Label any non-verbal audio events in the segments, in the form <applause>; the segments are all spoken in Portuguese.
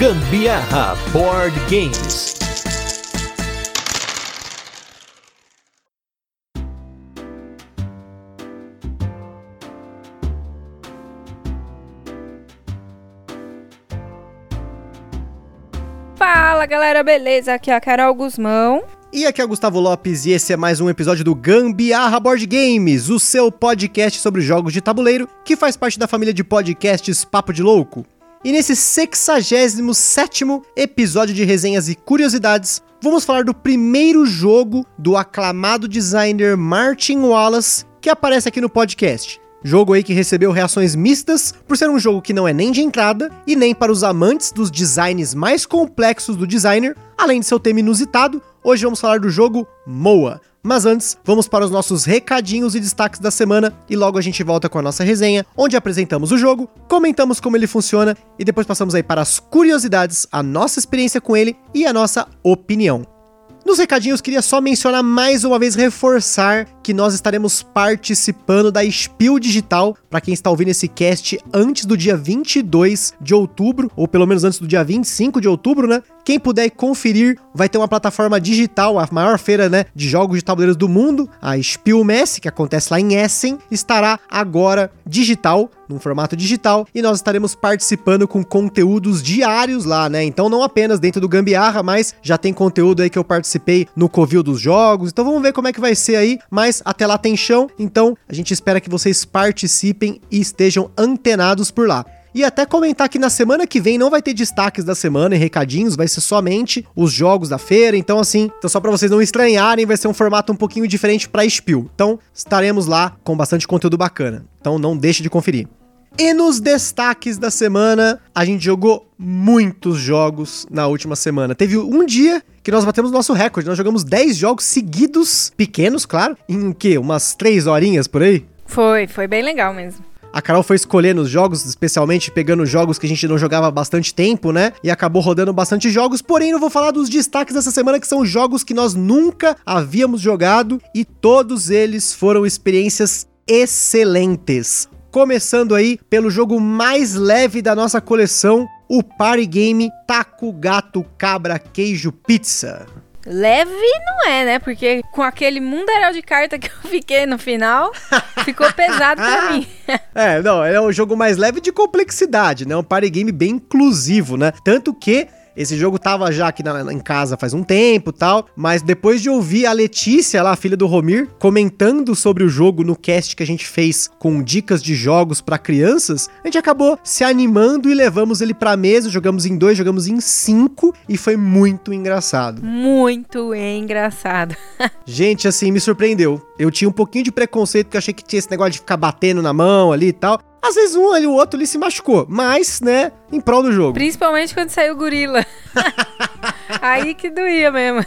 Gambiarra Board Games. Fala galera, beleza? Aqui é a Carol Guzmão. E aqui é o Gustavo Lopes e esse é mais um episódio do Gambiarra Board Games, o seu podcast sobre jogos de tabuleiro que faz parte da família de podcasts Papo de Louco. E nesse 67º episódio de resenhas e curiosidades, vamos falar do primeiro jogo do aclamado designer Martin Wallace que aparece aqui no podcast. Jogo aí que recebeu reações mistas por ser um jogo que não é nem de entrada e nem para os amantes dos designs mais complexos do designer, além de seu tema inusitado, hoje vamos falar do jogo Moa. Mas antes, vamos para os nossos recadinhos e destaques da semana e logo a gente volta com a nossa resenha, onde apresentamos o jogo, comentamos como ele funciona e depois passamos aí para as curiosidades, a nossa experiência com ele e a nossa opinião. Nos recadinhos, queria só mencionar mais uma vez, reforçar que nós estaremos participando da Spiel Digital, para quem está ouvindo esse cast antes do dia 22 de outubro, ou pelo menos antes do dia 25 de outubro, né? Quem puder conferir, vai ter uma plataforma digital, a maior feira né, de jogos de tabuleiros do mundo, a Spielmesse, que acontece lá em Essen, estará agora digital, num formato digital, e nós estaremos participando com conteúdos diários lá, né? Então não apenas dentro do Gambiarra, mas já tem conteúdo aí que eu participei no Covil dos Jogos. Então vamos ver como é que vai ser aí, mas até lá tem chão, então a gente espera que vocês participem e estejam antenados por lá. E até comentar que na semana que vem não vai ter destaques da semana e recadinhos, vai ser somente os jogos da feira. Então, assim, então só para vocês não estranharem, vai ser um formato um pouquinho diferente para Spiel. Então, estaremos lá com bastante conteúdo bacana. Então, não deixe de conferir. E nos destaques da semana, a gente jogou muitos jogos na última semana. Teve um dia que nós batemos nosso recorde. Nós jogamos 10 jogos seguidos, pequenos, claro, em o quê? Umas 3 horinhas por aí? Foi, foi bem legal mesmo. A Carol foi escolhendo os jogos, especialmente pegando jogos que a gente não jogava há bastante tempo, né? E acabou rodando bastante jogos. Porém, eu vou falar dos destaques dessa semana, que são jogos que nós nunca havíamos jogado e todos eles foram experiências excelentes. Começando aí pelo jogo mais leve da nossa coleção, o Party Game Taco Gato Cabra Queijo Pizza. Leve não é, né? Porque com aquele mundaréu de carta que eu fiquei no final, ficou pesado pra <laughs> mim. é, não, é um jogo mais leve de complexidade, né? Um party game bem inclusivo, né? Tanto que esse jogo tava já aqui na, em casa faz um tempo tal, mas depois de ouvir a Letícia, lá, a filha do Romir, comentando sobre o jogo no cast que a gente fez com dicas de jogos para crianças, a gente acabou se animando e levamos ele pra mesa, jogamos em dois, jogamos em cinco e foi muito engraçado. Muito engraçado. <laughs> gente, assim, me surpreendeu. Eu tinha um pouquinho de preconceito porque eu achei que tinha esse negócio de ficar batendo na mão ali e tal. Às vezes um ali, o outro ali se machucou, mas, né, em prol do jogo. Principalmente quando saiu o gorila. <laughs> Aí que doía mesmo.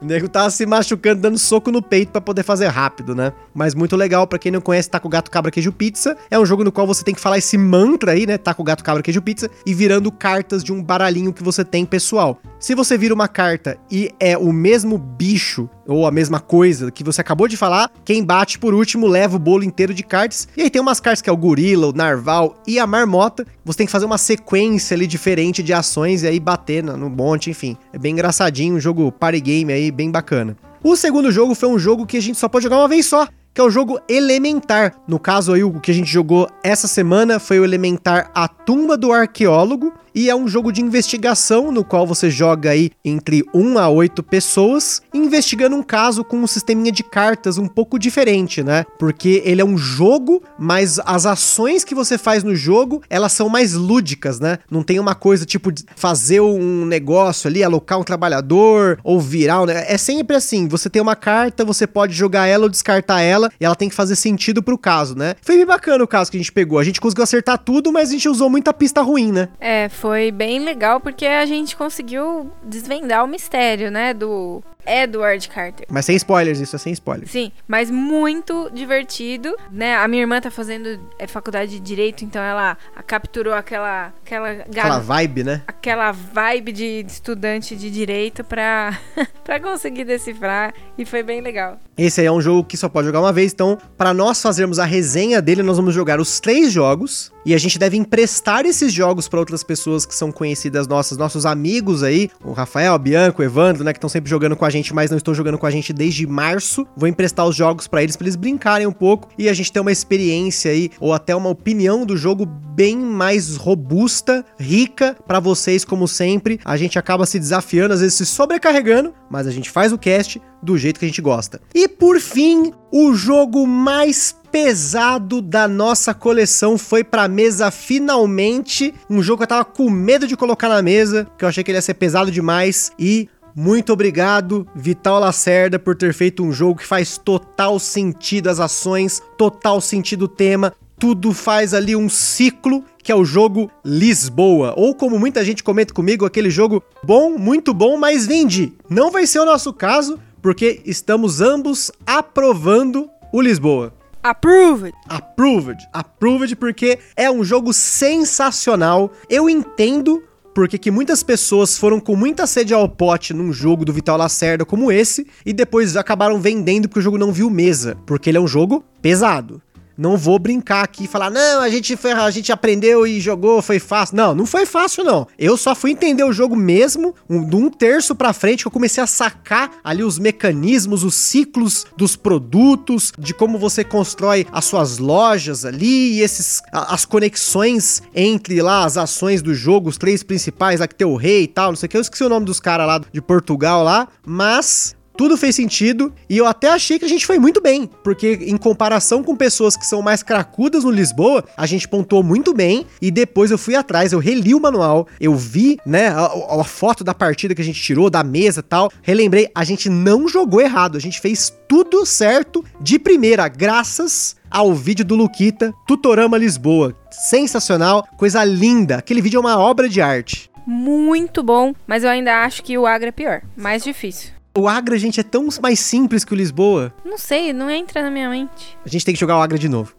O nego tava se machucando, dando soco no peito para poder fazer rápido, né? Mas muito legal, para quem não conhece Taco Gato Cabra Queijo Pizza, é um jogo no qual você tem que falar esse mantra aí, né? Taco Gato Cabra Queijo Pizza, e virando cartas de um baralhinho que você tem pessoal. Se você vira uma carta e é o mesmo bicho ou a mesma coisa que você acabou de falar, quem bate por último leva o bolo inteiro de cartas. E aí tem umas cartas que é o gorila, o narval e a marmota. Você tem que fazer uma sequência ali diferente de ações e aí bater no monte, enfim. É bem engraçadinho, um jogo party game aí, bem bacana. O segundo jogo foi um jogo que a gente só pode jogar uma vez só, que é o jogo Elementar. No caso aí, o que a gente jogou essa semana foi o Elementar A Tumba do Arqueólogo, e é um jogo de investigação no qual você joga aí entre 1 a 8 pessoas, investigando um caso com um sisteminha de cartas um pouco diferente, né? Porque ele é um jogo, mas as ações que você faz no jogo, elas são mais lúdicas, né? Não tem uma coisa tipo fazer um negócio ali, alocar um trabalhador ou virar, né? É sempre assim, você tem uma carta, você pode jogar ela ou descartar ela, e ela tem que fazer sentido pro caso, né? Foi bem bacana o caso que a gente pegou. A gente conseguiu acertar tudo, mas a gente usou muita pista ruim, né? É, foi bem legal porque a gente conseguiu desvendar o mistério, né? Do Edward Carter. Mas sem spoilers, isso é sem spoilers. Sim, mas muito divertido, né? A minha irmã tá fazendo é, faculdade de Direito, então ela capturou aquela... Aquela, aquela vibe, né? Aquela vibe de estudante de Direito pra, <laughs> pra conseguir decifrar e foi bem legal. Esse aí é um jogo que só pode jogar uma vez, então para nós fazermos a resenha dele, nós vamos jogar os três jogos e a gente deve emprestar esses jogos para outras pessoas que são conhecidas nossas, nossos amigos aí, o Rafael, o Bianco, o Evandro, né, que estão sempre jogando com a gente, mas não estão jogando com a gente desde março. Vou emprestar os jogos para eles, para eles brincarem um pouco e a gente ter uma experiência aí ou até uma opinião do jogo bem mais robusta, rica para vocês como sempre. A gente acaba se desafiando, às vezes se sobrecarregando, mas a gente faz o cast do jeito que a gente gosta. E por fim, o jogo mais pesado da nossa coleção foi pra mesa finalmente. Um jogo que eu tava com medo de colocar na mesa, porque eu achei que ele ia ser pesado demais. E muito obrigado, Vital Lacerda, por ter feito um jogo que faz total sentido as ações, total sentido o tema. Tudo faz ali um ciclo que é o jogo Lisboa. Ou como muita gente comenta comigo, aquele jogo bom, muito bom, mas vendi. Não vai ser o nosso caso, porque estamos ambos aprovando o Lisboa. Approved. Approved. Approved porque é um jogo sensacional. Eu entendo porque que muitas pessoas foram com muita sede ao pote num jogo do Vital Lacerda como esse e depois acabaram vendendo porque o jogo não viu mesa, porque ele é um jogo pesado. Não vou brincar aqui e falar, não, a gente, foi, a gente aprendeu e jogou, foi fácil. Não, não foi fácil, não. Eu só fui entender o jogo mesmo, um, de um terço pra frente, que eu comecei a sacar ali os mecanismos, os ciclos dos produtos, de como você constrói as suas lojas ali, e esses, as conexões entre lá as ações do jogo, os três principais, lá que tem o rei e tal, não sei o que. Eu esqueci o nome dos caras lá de Portugal lá, mas tudo fez sentido e eu até achei que a gente foi muito bem, porque em comparação com pessoas que são mais cracudas no Lisboa, a gente pontuou muito bem e depois eu fui atrás, eu reli o manual, eu vi, né, a, a foto da partida que a gente tirou, da mesa tal, relembrei, a gente não jogou errado, a gente fez tudo certo de primeira, graças ao vídeo do Luquita, Tutorama Lisboa. Sensacional, coisa linda. Aquele vídeo é uma obra de arte. Muito bom, mas eu ainda acho que o Agra é pior, mais difícil. O Agra, gente, é tão mais simples que o Lisboa. Não sei, não entra na minha mente. A gente tem que jogar o Agra de novo.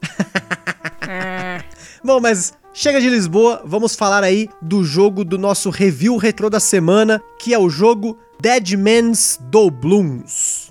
ah. <laughs> <laughs> Bom, mas chega de Lisboa, vamos falar aí do jogo do nosso review retrô da semana, que é o jogo Dead Man's Doubloons.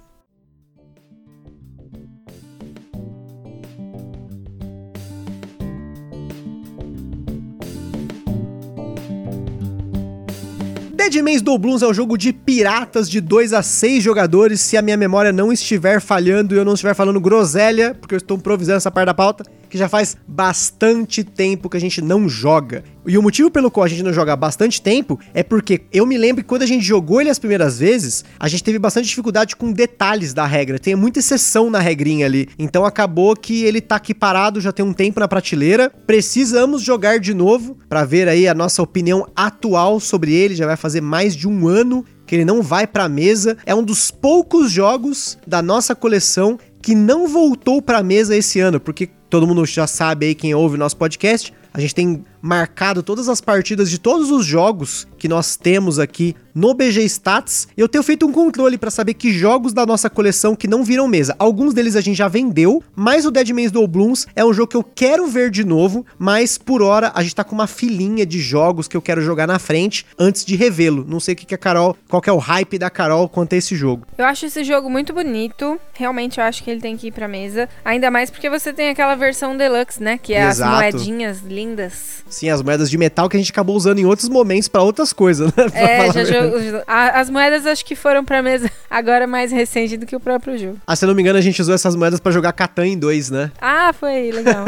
Dead Man's Doubloons é um jogo de piratas de 2 a 6 jogadores, se a minha memória não estiver falhando e eu não estiver falando groselha, porque eu estou improvisando essa parte da pauta que já faz bastante tempo que a gente não joga. E o motivo pelo qual a gente não joga há bastante tempo é porque eu me lembro que quando a gente jogou ele as primeiras vezes, a gente teve bastante dificuldade com detalhes da regra. Tem muita exceção na regrinha ali. Então acabou que ele tá aqui parado já tem um tempo na prateleira. Precisamos jogar de novo para ver aí a nossa opinião atual sobre ele. Já vai fazer mais de um ano que ele não vai para mesa. É um dos poucos jogos da nossa coleção que não voltou para mesa esse ano, porque todo mundo já sabe aí quem ouve o nosso podcast, a gente tem marcado todas as partidas de todos os jogos que nós temos aqui no BG Stats. E eu tenho feito um controle para saber que jogos da nossa coleção que não viram mesa. Alguns deles a gente já vendeu, mas o Dead Man's Doubloons é um jogo que eu quero ver de novo, mas por hora a gente tá com uma filinha de jogos que eu quero jogar na frente antes de revê-lo. Não sei o que, que a Carol, qual que é o hype da Carol quanto a esse jogo. Eu acho esse jogo muito bonito. Realmente eu acho que ele tem que ir pra mesa. Ainda mais porque você tem aquela versão deluxe, né? Que é Exato. as moedinhas lindas. Sim, as moedas de metal que a gente acabou usando em outros momentos para outras coisas, né? <laughs> É, já jogo, as moedas acho que foram pra mesa <laughs> agora mais recente do que o próprio jogo. Ah, se eu não me engano, a gente usou essas moedas para jogar Catan em dois, né? <laughs> Ah, foi legal.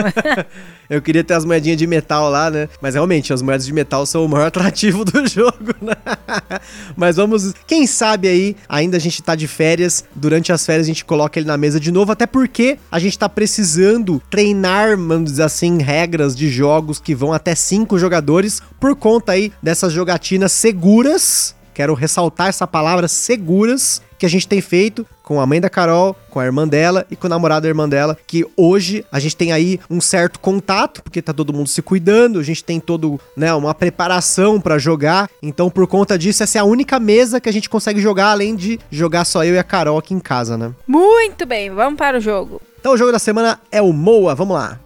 eu queria ter as moedinhas de metal lá, né? Mas realmente, as moedas de metal são o maior atrativo do jogo, né? Mas vamos. Quem sabe aí, ainda a gente tá de férias. Durante as férias a gente coloca ele na mesa de novo, até porque a gente tá precisando treinar, vamos dizer assim, regras de jogos que vão até cinco jogadores por conta aí dessas jogatinas seguras Quero ressaltar essa palavra seguras que a gente tem feito com a mãe da Carol, com a irmã dela e com o namorado da irmã dela, que hoje a gente tem aí um certo contato, porque tá todo mundo se cuidando, a gente tem todo, né, uma preparação para jogar. Então, por conta disso, essa é a única mesa que a gente consegue jogar além de jogar só eu e a Carol aqui em casa, né? Muito bem, vamos para o jogo. Então, o jogo da semana é o Moa, vamos lá.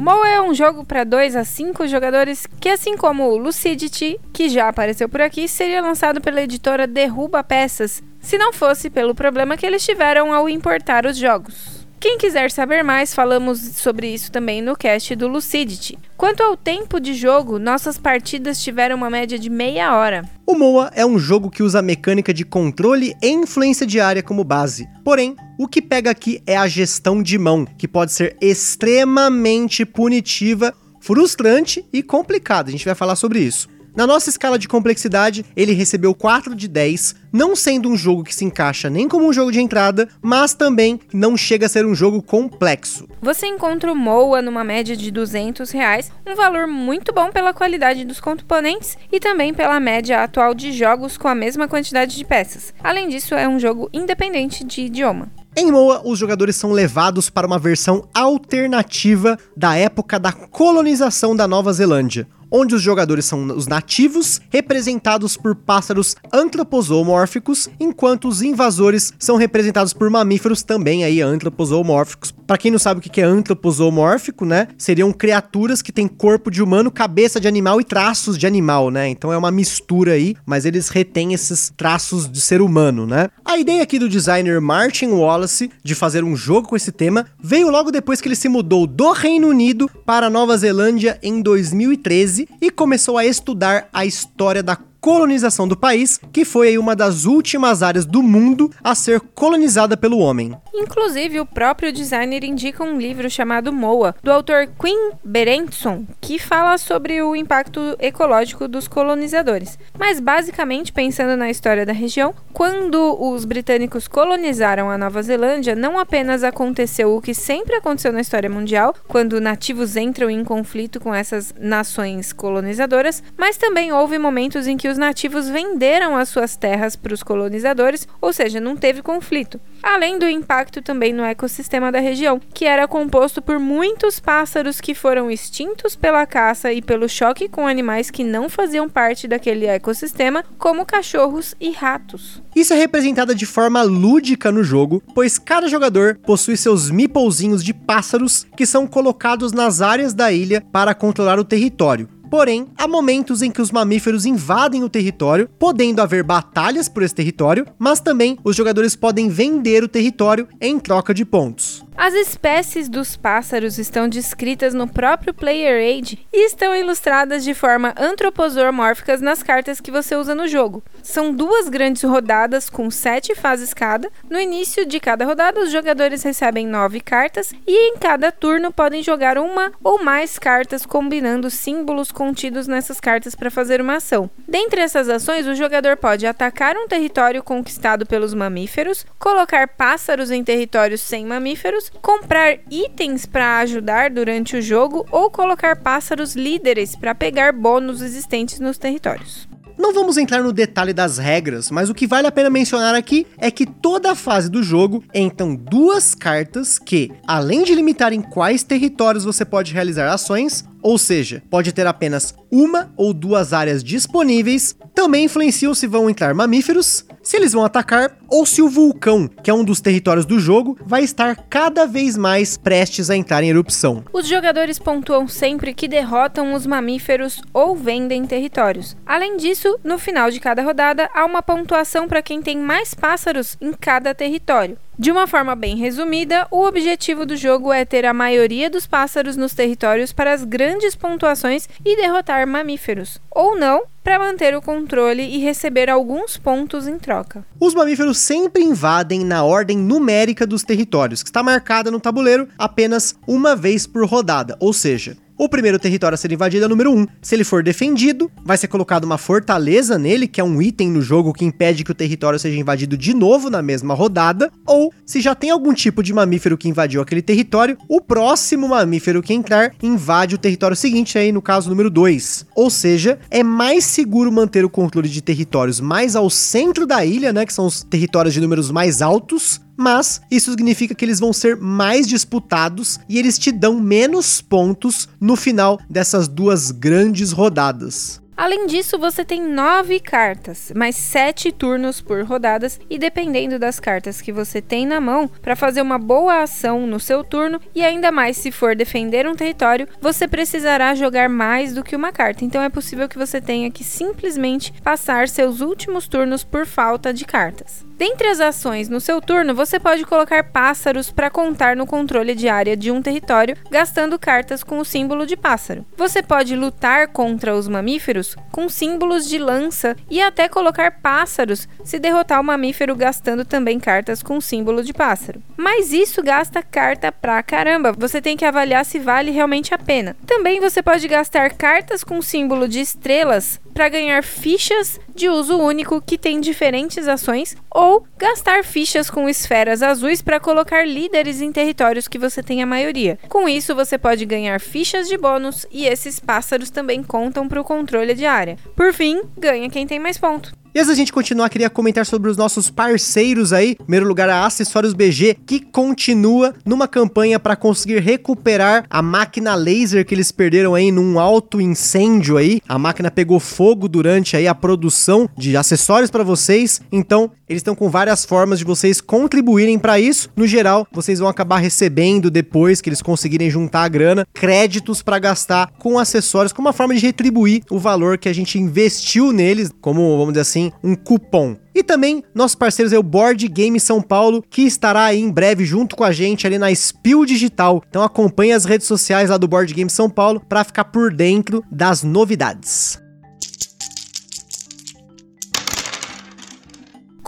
Mo é um jogo para 2 a 5 jogadores que, assim como o Lucidity, que já apareceu por aqui, seria lançado pela editora Derruba Peças, se não fosse pelo problema que eles tiveram ao importar os jogos. Quem quiser saber mais, falamos sobre isso também no cast do Lucidity. Quanto ao tempo de jogo, nossas partidas tiveram uma média de meia hora. O MOA é um jogo que usa a mecânica de controle e influência diária como base. Porém, o que pega aqui é a gestão de mão, que pode ser extremamente punitiva, frustrante e complicada. A gente vai falar sobre isso. Na nossa escala de complexidade, ele recebeu 4 de 10, não sendo um jogo que se encaixa nem como um jogo de entrada, mas também não chega a ser um jogo complexo. Você encontra o MOA numa média de 200 reais, um valor muito bom pela qualidade dos componentes e também pela média atual de jogos com a mesma quantidade de peças. Além disso, é um jogo independente de idioma. Em Moa, os jogadores são levados para uma versão alternativa da época da colonização da Nova Zelândia, onde os jogadores são os nativos, representados por pássaros antroposomórficos, enquanto os invasores são representados por mamíferos também aí antroposomórficos. Para quem não sabe o que é antroposomórfico, né? Seriam criaturas que têm corpo de humano, cabeça de animal e traços de animal, né? Então é uma mistura aí, mas eles retêm esses traços de ser humano, né? A ideia aqui do designer Martin Wallace de fazer um jogo com esse tema veio logo depois que ele se mudou do Reino Unido para Nova Zelândia em 2013 e começou a estudar a história da colonização do país, que foi uma das últimas áreas do mundo a ser colonizada pelo homem. Inclusive, o próprio designer indica um livro chamado Moa, do autor Quinn Berendson, que fala sobre o impacto ecológico dos colonizadores. Mas, basicamente, pensando na história da região, quando os britânicos colonizaram a Nova Zelândia, não apenas aconteceu o que sempre aconteceu na história mundial, quando nativos entram em conflito com essas nações colonizadoras, mas também houve momentos em que os nativos venderam as suas terras para os colonizadores, ou seja, não teve conflito. Além do impacto também no ecossistema da região, que era composto por muitos pássaros que foram extintos pela caça e pelo choque com animais que não faziam parte daquele ecossistema, como cachorros e ratos. Isso é representado de forma lúdica no jogo, pois cada jogador possui seus meeplezinhos de pássaros que são colocados nas áreas da ilha para controlar o território. Porém, há momentos em que os mamíferos invadem o território, podendo haver batalhas por esse território, mas também os jogadores podem vender o território em troca de pontos. As espécies dos pássaros estão descritas no próprio Player Aid e estão ilustradas de forma antroposomórficas nas cartas que você usa no jogo. São duas grandes rodadas com sete fases cada. No início de cada rodada, os jogadores recebem nove cartas e em cada turno podem jogar uma ou mais cartas combinando símbolos contidos nessas cartas para fazer uma ação. Dentre essas ações, o jogador pode atacar um território conquistado pelos mamíferos, colocar pássaros em territórios sem mamíferos comprar itens para ajudar durante o jogo ou colocar pássaros líderes para pegar bônus existentes nos territórios. Não vamos entrar no detalhe das regras, mas o que vale a pena mencionar aqui é que toda a fase do jogo entram duas cartas que, além de limitar em quais territórios você pode realizar ações, ou seja, pode ter apenas uma ou duas áreas disponíveis, também influenciam se vão entrar mamíferos, se eles vão atacar ou se o vulcão, que é um dos territórios do jogo, vai estar cada vez mais prestes a entrar em erupção. Os jogadores pontuam sempre que derrotam os mamíferos ou vendem territórios. Além disso, no final de cada rodada há uma pontuação para quem tem mais pássaros em cada território. De uma forma bem resumida, o objetivo do jogo é ter a maioria dos pássaros nos territórios para as grandes pontuações e derrotar mamíferos, ou não, para manter o controle e receber alguns pontos em troca. Os mamíferos sempre invadem na ordem numérica dos territórios, que está marcada no tabuleiro apenas uma vez por rodada, ou seja, O primeiro território a ser invadido é o número 1. Se ele for defendido, vai ser colocado uma fortaleza nele, que é um item no jogo que impede que o território seja invadido de novo na mesma rodada. Ou, se já tem algum tipo de mamífero que invadiu aquele território, o próximo mamífero que entrar invade o território seguinte, aí no caso número 2. Ou seja, é mais seguro manter o controle de territórios mais ao centro da ilha, né, que são os territórios de números mais altos, mas isso significa que eles vão ser mais disputados e eles te dão menos pontos no final dessas duas grandes rodadas. Além disso, você tem nove cartas, mais sete turnos por rodadas, e dependendo das cartas que você tem na mão, para fazer uma boa ação no seu turno, e ainda mais se for defender um território, você precisará jogar mais do que uma carta. Então é possível que você tenha que simplesmente passar seus últimos turnos por falta de cartas. Dentre as ações no seu turno, você pode colocar pássaros para contar no controle de área de um território, gastando cartas com o símbolo de pássaro. Você pode lutar contra os mamíferos com símbolos de lança e até colocar pássaros se derrotar o mamífero gastando também cartas com símbolo de pássaro. Mas isso gasta carta pra caramba, você tem que avaliar se vale realmente a pena. Também você pode gastar cartas com símbolo de estrelas para ganhar fichas de uso único que tem diferentes ações ou gastar fichas com esferas azuis para colocar líderes em territórios que você tem a maioria. Com isso, você pode ganhar fichas de bônus e esses pássaros também contam para o controle de área. Por fim, ganha quem tem mais ponto. E antes da gente continuar, queria comentar sobre os nossos parceiros aí. Em primeiro lugar, a Acessórios BG, que continua numa campanha para conseguir recuperar a máquina laser que eles perderam aí num alto incêndio aí. A máquina pegou fogo durante aí a produção de acessórios para vocês. Então, eles estão com várias formas de vocês contribuírem para isso. No geral, vocês vão acabar recebendo depois que eles conseguirem juntar a grana, créditos para gastar com acessórios, como uma forma de retribuir o valor que a gente investiu neles, como vamos dizer assim, um cupom. E também nossos parceiros é o Board Game São Paulo, que estará aí em breve junto com a gente ali na Spill Digital. Então acompanhe as redes sociais lá do Board Game São Paulo para ficar por dentro das novidades.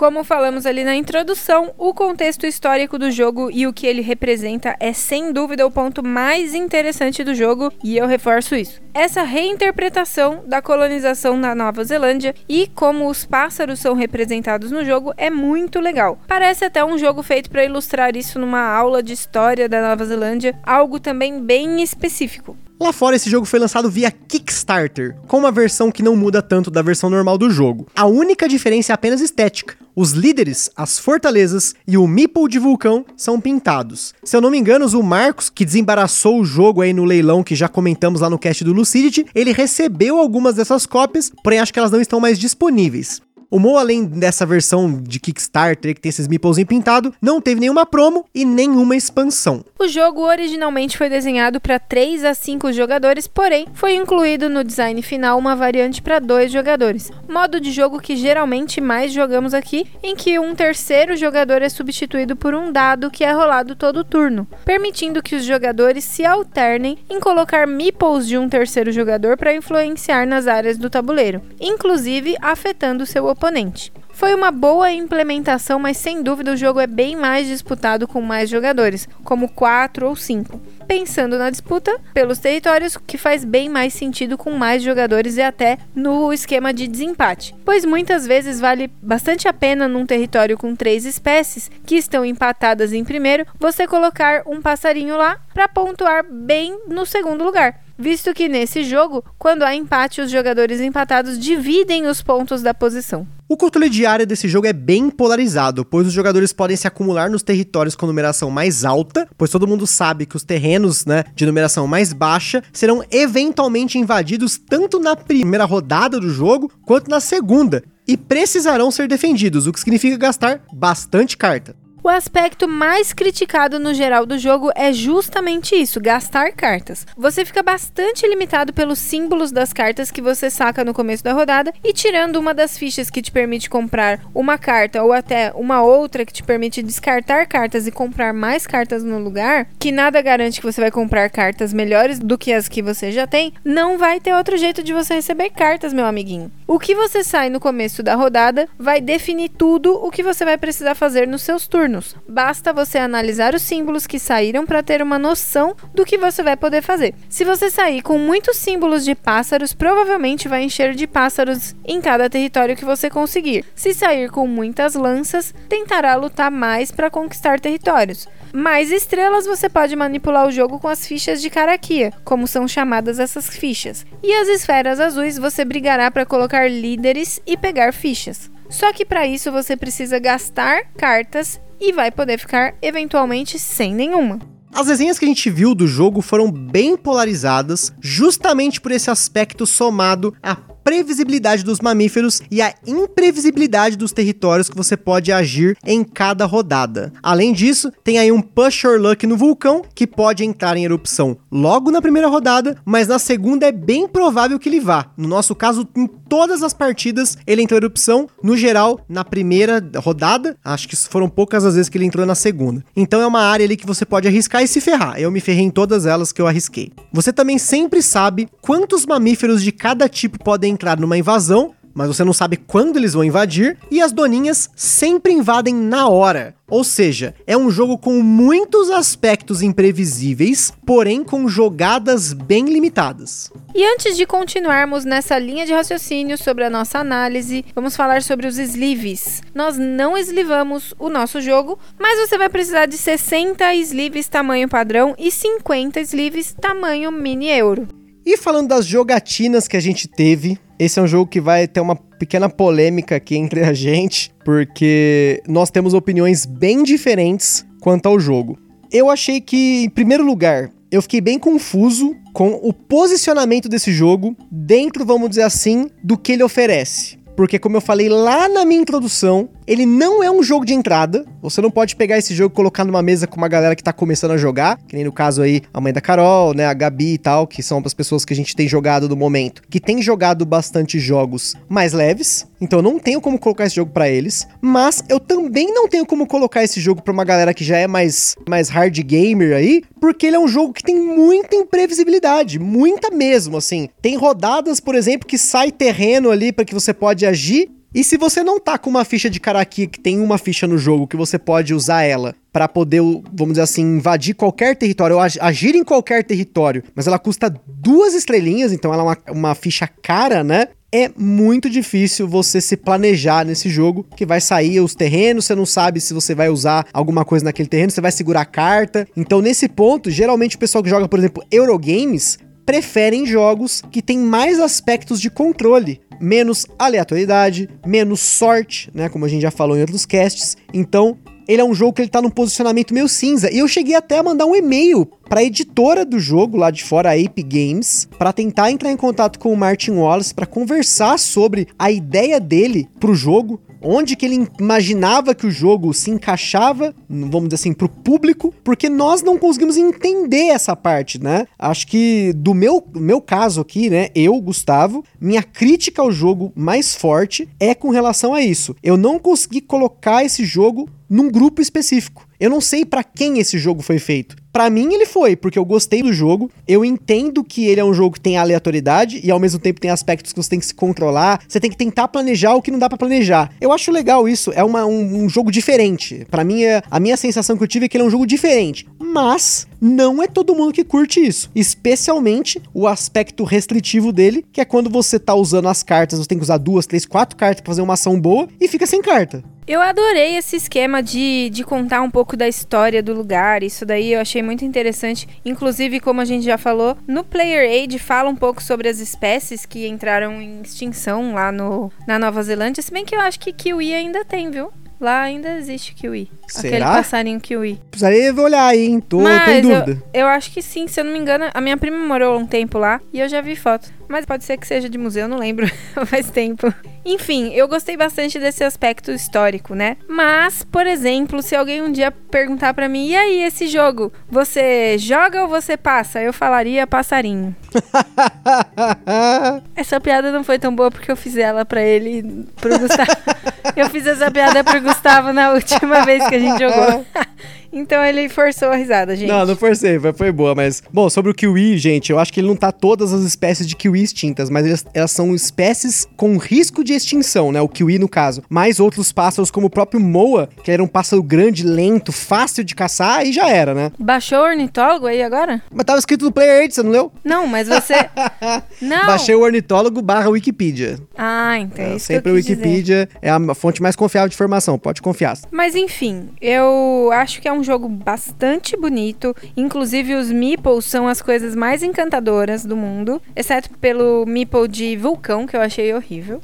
Como falamos ali na introdução, o contexto histórico do jogo e o que ele representa é sem dúvida o ponto mais interessante do jogo, e eu reforço isso. Essa reinterpretação da colonização na Nova Zelândia e como os pássaros são representados no jogo é muito legal. Parece até um jogo feito para ilustrar isso numa aula de história da Nova Zelândia, algo também bem específico. Lá fora, esse jogo foi lançado via Kickstarter, com uma versão que não muda tanto da versão normal do jogo. A única diferença é apenas estética. Os líderes, as fortalezas e o Meeple de vulcão são pintados. Se eu não me engano, o Marcos, que desembaraçou o jogo aí no leilão que já comentamos lá no cast do Lucidity, ele recebeu algumas dessas cópias, porém acho que elas não estão mais disponíveis. O Mo, além dessa versão de Kickstarter que tem esses meeples pintado, não teve nenhuma promo e nenhuma expansão. O jogo originalmente foi desenhado para 3 a 5 jogadores, porém foi incluído no design final uma variante para 2 jogadores. Modo de jogo que geralmente mais jogamos aqui, em que um terceiro jogador é substituído por um dado que é rolado todo turno, permitindo que os jogadores se alternem em colocar meeples de um terceiro jogador para influenciar nas áreas do tabuleiro, inclusive afetando seu oponente. Foi uma boa implementação, mas sem dúvida o jogo é bem mais disputado com mais jogadores, como 4 ou 5. Pensando na disputa pelos territórios, que faz bem mais sentido com mais jogadores e até no esquema de desempate, pois muitas vezes vale bastante a pena num território com três espécies que estão empatadas em primeiro, você colocar um passarinho lá para pontuar bem no segundo lugar visto que nesse jogo, quando há empate, os jogadores empatados dividem os pontos da posição. O controle de área desse jogo é bem polarizado, pois os jogadores podem se acumular nos territórios com numeração mais alta, pois todo mundo sabe que os terrenos né, de numeração mais baixa serão eventualmente invadidos tanto na primeira rodada do jogo quanto na segunda, e precisarão ser defendidos, o que significa gastar bastante carta. O aspecto mais criticado no geral do jogo é justamente isso, gastar cartas. Você fica bastante limitado pelos símbolos das cartas que você saca no começo da rodada e tirando uma das fichas que te permite comprar uma carta ou até uma outra que te permite descartar cartas e comprar mais cartas no lugar, que nada garante que você vai comprar cartas melhores do que as que você já tem, não vai ter outro jeito de você receber cartas, meu amiguinho. O que você sai no começo da rodada vai definir tudo o que você vai precisar fazer nos seus turnos. Basta você analisar os símbolos que saíram para ter uma noção do que você vai poder fazer. Se você sair com muitos símbolos de pássaros, provavelmente vai encher de pássaros em cada território que você conseguir. Se sair com muitas lanças, tentará lutar mais para conquistar territórios. Mais estrelas você pode manipular o jogo com as fichas de Karakia, como são chamadas essas fichas. E as esferas azuis você brigará para colocar líderes e pegar fichas. Só que para isso você precisa gastar cartas e vai poder ficar eventualmente sem nenhuma. As resenhas que a gente viu do jogo foram bem polarizadas, justamente por esse aspecto somado à previsibilidade dos mamíferos e a imprevisibilidade dos territórios que você pode agir em cada rodada. Além disso, tem aí um Push or Luck no vulcão que pode entrar em erupção logo na primeira rodada, mas na segunda é bem provável que ele vá. No nosso caso, em todas as partidas ele entrou em erupção, no geral, na primeira rodada, acho que foram poucas as vezes que ele entrou na segunda. Então é uma área ali que você pode arriscar e se ferrar. Eu me ferrei em todas elas que eu arrisquei. Você também sempre sabe quantos mamíferos de cada tipo podem entrar numa invasão, mas você não sabe quando eles vão invadir, e as doninhas sempre invadem na hora. Ou seja, é um jogo com muitos aspectos imprevisíveis, porém com jogadas bem limitadas. E antes de continuarmos nessa linha de raciocínio sobre a nossa análise, vamos falar sobre os sleeves. Nós não eslivamos o nosso jogo, mas você vai precisar de 60 sleeves tamanho padrão e 50 sleeves tamanho mini euro. E falando das jogatinas que a gente teve, esse é um jogo que vai ter uma pequena polêmica aqui entre a gente, porque nós temos opiniões bem diferentes quanto ao jogo. Eu achei que, em primeiro lugar, eu fiquei bem confuso com o posicionamento desse jogo dentro, vamos dizer assim, do que ele oferece. Porque, como eu falei lá na minha introdução, ele não é um jogo de entrada. Você não pode pegar esse jogo e colocar numa mesa com uma galera que tá começando a jogar, que nem no caso aí a mãe da Carol, né, a Gabi e tal, que são as pessoas que a gente tem jogado no momento, que tem jogado bastante jogos mais leves. Então eu não tenho como colocar esse jogo para eles, mas eu também não tenho como colocar esse jogo para uma galera que já é mais mais hard gamer aí, porque ele é um jogo que tem muita imprevisibilidade, muita mesmo, assim. Tem rodadas, por exemplo, que sai terreno ali para que você pode agir e se você não tá com uma ficha de Karaki que tem uma ficha no jogo que você pode usar ela para poder, vamos dizer assim, invadir qualquer território, ou agir em qualquer território, mas ela custa duas estrelinhas, então ela é uma, uma ficha cara, né? é muito difícil você se planejar nesse jogo, que vai sair os terrenos, você não sabe se você vai usar alguma coisa naquele terreno, você vai segurar a carta. Então, nesse ponto, geralmente o pessoal que joga, por exemplo, Eurogames, preferem jogos que têm mais aspectos de controle, menos aleatoriedade, menos sorte, né, como a gente já falou em outros casts. Então, ele é um jogo que ele tá num posicionamento meio cinza. E eu cheguei até a mandar um e-mail pra editora do jogo lá de fora, a Ape Games, para tentar entrar em contato com o Martin Wallace para conversar sobre a ideia dele pro jogo, onde que ele imaginava que o jogo se encaixava, vamos dizer assim, pro público, porque nós não conseguimos entender essa parte, né? Acho que do meu, meu caso aqui, né, eu, Gustavo, minha crítica ao jogo mais forte é com relação a isso. Eu não consegui colocar esse jogo num grupo específico. Eu não sei para quem esse jogo foi feito. Para mim ele foi, porque eu gostei do jogo. Eu entendo que ele é um jogo que tem aleatoriedade e ao mesmo tempo tem aspectos que você tem que se controlar. Você tem que tentar planejar o que não dá para planejar. Eu acho legal isso. É uma, um, um jogo diferente. Para mim, é, a minha sensação que eu tive é que ele é um jogo diferente. Mas não é todo mundo que curte isso. Especialmente o aspecto restritivo dele, que é quando você tá usando as cartas, você tem que usar duas, três, quatro cartas pra fazer uma ação boa e fica sem carta. Eu adorei esse esquema de, de contar um pouco da história do lugar. Isso daí eu achei muito interessante. Inclusive, como a gente já falou, no Player Aid fala um pouco sobre as espécies que entraram em extinção lá no, na Nova Zelândia. Se bem que eu acho que Kiwi ainda tem, viu? Lá ainda existe kiwi. Será? Aquele passarinho kiwi. Precisaria olhar aí, hein? Tô, tô em Mas dúvida. eu, eu acho que sim, se eu não me engano, a minha prima morou um tempo lá e eu já vi foto. Mas pode ser que seja de museu, não lembro. <laughs> Faz tempo. Enfim, eu gostei bastante desse aspecto histórico, né? Mas, por exemplo, se alguém um dia perguntar pra mim, e aí esse jogo, você joga ou você passa? Eu falaria passarinho. <laughs> Essa piada não foi tão boa porque eu fiz ela pra ele, pro Gustavo. <laughs> eu fiz essa piada pro Gustavo na última vez que a gente jogou. <laughs> Então ele forçou a risada, gente. Não, não forcei, foi, foi boa, mas. Bom, sobre o kiwi, gente, eu acho que ele não tá todas as espécies de kiwi extintas, mas elas, elas são espécies com risco de extinção, né? O kiwi, no caso. Mais outros pássaros, como o próprio moa, que era um pássaro grande, lento, fácil de caçar, e já era, né? Baixou o ornitólogo aí agora? Mas tava escrito no Player Aid, você não leu? Não, mas você. <laughs> não. Baixei o ornitólogo barra Wikipedia. Ah, então é isso Sempre eu quis dizer. Wikipedia é a fonte mais confiável de informação, pode confiar. Mas enfim, eu acho que é um jogo bastante bonito. Inclusive, os meeples são as coisas mais encantadoras do mundo. Exceto pelo meeple de vulcão, que eu achei horrível.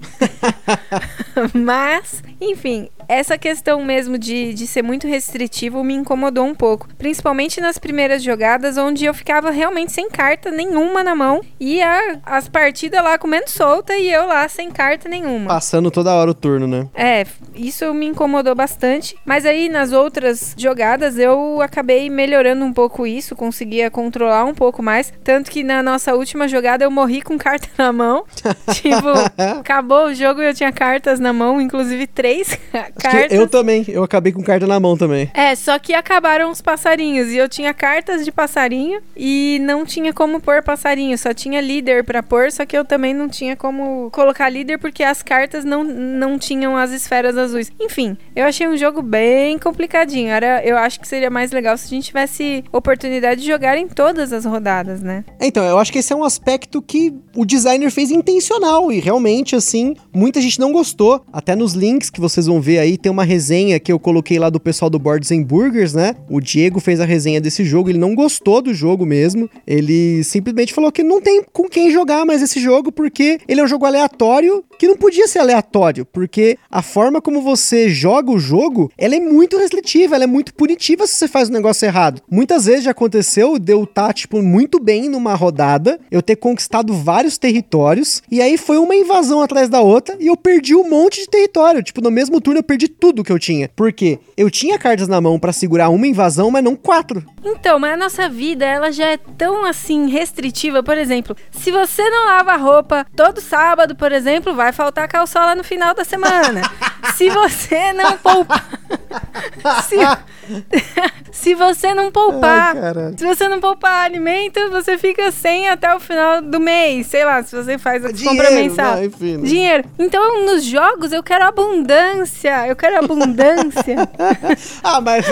<laughs> Mas, enfim, essa questão mesmo de, de ser muito restritivo me incomodou um pouco. Principalmente nas primeiras jogadas, onde eu ficava realmente sem carta nenhuma na mão. E a- as partidas lá comendo solta e eu lá sem carta nenhuma. Passando toda hora o turno, né? É, isso me incomodou bastante. Mas aí nas outras jogadas eu acabei melhorando um pouco isso, conseguia controlar um pouco mais. Tanto que na nossa última jogada eu morri com carta <laughs> na mão. <laughs> tipo, acabou o jogo e eu tinha cartas na mão, inclusive três <laughs> Que cartas. eu também, eu acabei com carta na mão também. É, só que acabaram os passarinhos e eu tinha cartas de passarinho e não tinha como pôr passarinho, só tinha líder pra pôr, só que eu também não tinha como colocar líder porque as cartas não, não tinham as esferas azuis. Enfim, eu achei um jogo bem complicadinho. Era, eu acho que seria mais legal se a gente tivesse oportunidade de jogar em todas as rodadas, né? Então, eu acho que esse é um aspecto que o designer fez intencional e realmente, assim, muita gente não gostou. Até nos links que vocês vão ver aí, tem uma resenha que eu coloquei lá do pessoal do Boards and Burgers, né? O Diego fez a resenha desse jogo, ele não gostou do jogo mesmo. Ele simplesmente falou que não tem com quem jogar mais esse jogo, porque ele é um jogo aleatório que não podia ser aleatório, porque a forma como você joga o jogo, ela é muito restritiva, ela é muito punitiva se você faz um negócio errado. Muitas vezes já aconteceu de eu estar, tipo, muito bem numa rodada, eu ter conquistado vários territórios, e aí foi uma invasão atrás da outra, e eu perdi um monte de território. Tipo, no mesmo turno eu perdi tudo que eu tinha. Por quê? Eu tinha cartas na mão pra segurar uma invasão, mas não quatro. Então, mas a nossa vida, ela já é tão assim restritiva. Por exemplo, se você não lava a roupa todo sábado, por exemplo, vai faltar calçola no final da semana. <laughs> se você não poupar. Se... <laughs> se você não poupar. Ai, se você não poupar alimento, você fica sem até o final do mês. Sei lá, se você faz a compra mensal. não, enfim, né? Dinheiro. Então, nos jogos, eu quero abundância. Eu quero abundância. <laughs> ah, mas.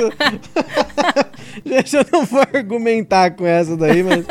Gente, <laughs> eu não vou argumentar com essa daí, mas.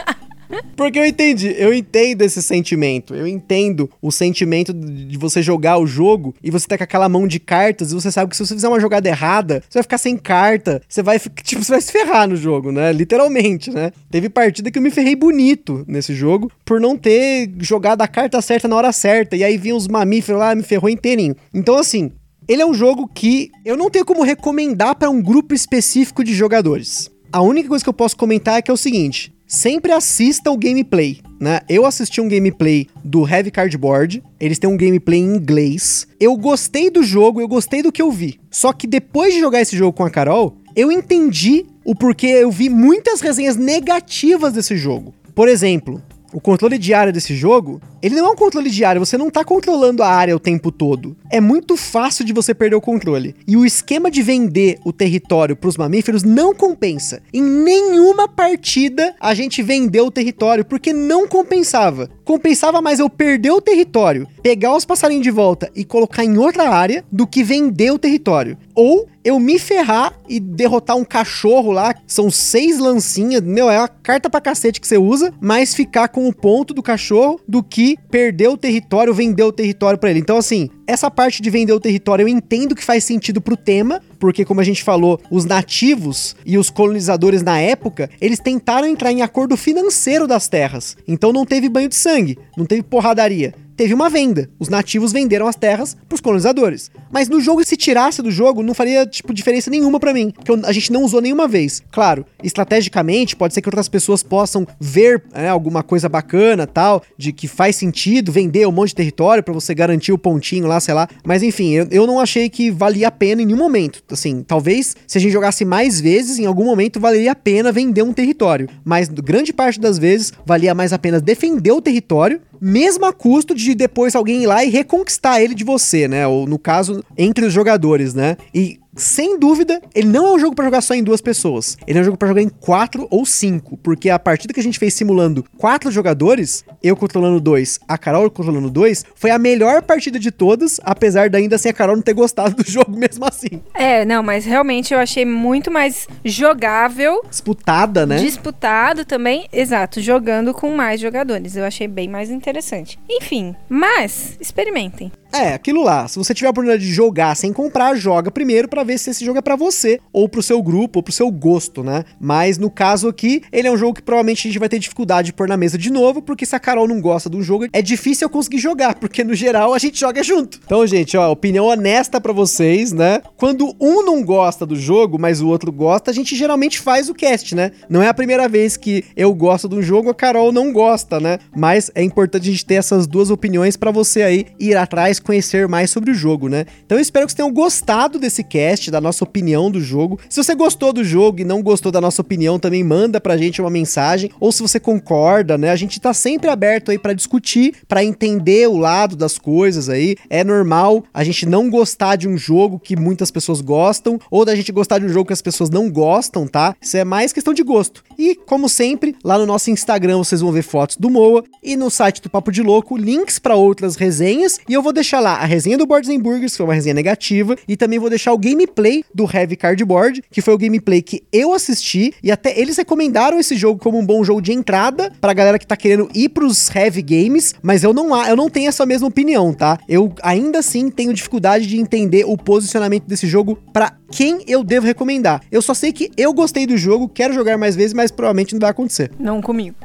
Porque eu entendi, eu entendo esse sentimento. Eu entendo o sentimento de você jogar o jogo e você tá com aquela mão de cartas e você sabe que se você fizer uma jogada errada, você vai ficar sem carta. Você vai, tipo, você vai se ferrar no jogo, né? Literalmente, né? Teve partida que eu me ferrei bonito nesse jogo por não ter jogado a carta certa na hora certa. E aí vinha os mamíferos lá, me ferrou inteirinho. Então, assim, ele é um jogo que eu não tenho como recomendar para um grupo específico de jogadores. A única coisa que eu posso comentar é que é o seguinte: sempre assista o gameplay, né? Eu assisti um gameplay do Heavy Cardboard, eles têm um gameplay em inglês. Eu gostei do jogo, eu gostei do que eu vi. Só que depois de jogar esse jogo com a Carol, eu entendi o porquê eu vi muitas resenhas negativas desse jogo. Por exemplo, o controle de área desse jogo, ele não é um controle de área, você não tá controlando a área o tempo todo. É muito fácil de você perder o controle. E o esquema de vender o território pros mamíferos não compensa. Em nenhuma partida a gente vendeu o território porque não compensava. Compensava mais eu perder o território, pegar os passarinhos de volta e colocar em outra área do que vender o território. Ou eu me ferrar e derrotar um cachorro lá, são seis lancinhas, meu, é a carta pra cacete que você usa, mas ficar com o ponto do cachorro do que perder o território, vender o território pra ele. Então, assim, essa parte de vender o território eu entendo que faz sentido pro tema, porque como a gente falou, os nativos e os colonizadores na época, eles tentaram entrar em acordo financeiro das terras. Então não teve banho de sangue, não teve porradaria teve uma venda. Os nativos venderam as terras pros colonizadores. Mas no jogo, se tirasse do jogo, não faria, tipo, diferença nenhuma pra mim. Porque a gente não usou nenhuma vez. Claro, estrategicamente, pode ser que outras pessoas possam ver né, alguma coisa bacana, tal, de que faz sentido vender um monte de território pra você garantir o pontinho lá, sei lá. Mas enfim, eu, eu não achei que valia a pena em nenhum momento. Assim, talvez se a gente jogasse mais vezes, em algum momento valeria a pena vender um território. Mas grande parte das vezes valia mais a pena defender o território mesmo a custo de depois alguém ir lá e reconquistar ele de você, né? Ou no caso, entre os jogadores, né? E sem dúvida, ele não é um jogo para jogar só em duas pessoas. Ele é um jogo para jogar em quatro ou cinco, porque a partida que a gente fez simulando quatro jogadores, eu controlando dois, a Carol controlando dois, foi a melhor partida de todas, apesar de ainda assim a Carol não ter gostado do <laughs> jogo mesmo assim. É, não, mas realmente eu achei muito mais jogável. Disputada, né? Disputado também, exato, jogando com mais jogadores. Eu achei bem mais interessante. Enfim, mas experimentem. É, aquilo lá. Se você tiver a oportunidade de jogar sem comprar, joga primeiro para ver se esse jogo é para você, ou pro seu grupo, ou pro seu gosto, né? Mas no caso aqui, ele é um jogo que provavelmente a gente vai ter dificuldade de pôr na mesa de novo, porque se a Carol não gosta do jogo, é difícil eu conseguir jogar, <laughs> porque no geral a gente joga junto. Então, gente, ó, opinião honesta para vocês, né? Quando um não gosta do jogo, mas o outro gosta, a gente geralmente faz o cast, né? Não é a primeira vez que eu gosto de um jogo, a Carol não gosta, né? Mas é importante a gente ter essas duas opiniões para você aí ir atrás conhecer mais sobre o jogo, né? Então eu espero que vocês tenham gostado desse cast, da nossa opinião do jogo. Se você gostou do jogo e não gostou da nossa opinião, também manda pra gente uma mensagem, ou se você concorda, né? A gente tá sempre aberto aí para discutir, para entender o lado das coisas aí. É normal a gente não gostar de um jogo que muitas pessoas gostam, ou da gente gostar de um jogo que as pessoas não gostam, tá? Isso é mais questão de gosto. E, como sempre, lá no nosso Instagram vocês vão ver fotos do Moa e no site do Papo de Louco links para outras resenhas. E eu vou deixar lá a resenha do Boards Burgers, que foi uma resenha negativa, e também vou deixar o gameplay do Heavy Cardboard, que foi o gameplay que eu assisti, e até eles recomendaram esse jogo como um bom jogo de entrada pra galera que tá querendo ir pros heavy games, mas eu não, eu não tenho essa mesma opinião, tá? Eu ainda assim tenho dificuldade de entender o posicionamento desse jogo para quem eu devo recomendar. Eu só sei que eu gostei do jogo, quero jogar mais vezes, mas provavelmente não vai acontecer. Não comigo.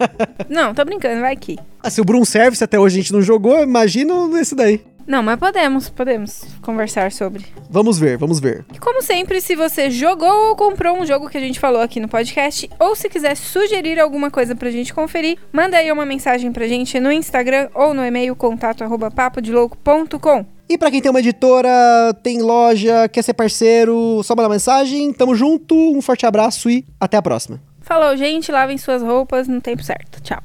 <laughs> não, tô brincando, vai aqui. Ah, se o Broom Service até hoje a gente não jogou, imagino esse daí. Não, mas podemos, podemos conversar sobre. Vamos ver, vamos ver. E como sempre, se você jogou ou comprou um jogo que a gente falou aqui no podcast, ou se quiser sugerir alguma coisa pra gente conferir, manda aí uma mensagem pra gente no Instagram ou no e-mail contato arroba papodelouco.com. E para quem tem uma editora, tem loja, quer ser parceiro, só mandar mensagem. Tamo junto, um forte abraço e até a próxima. Falou, gente, lavem suas roupas no tempo certo. Tchau.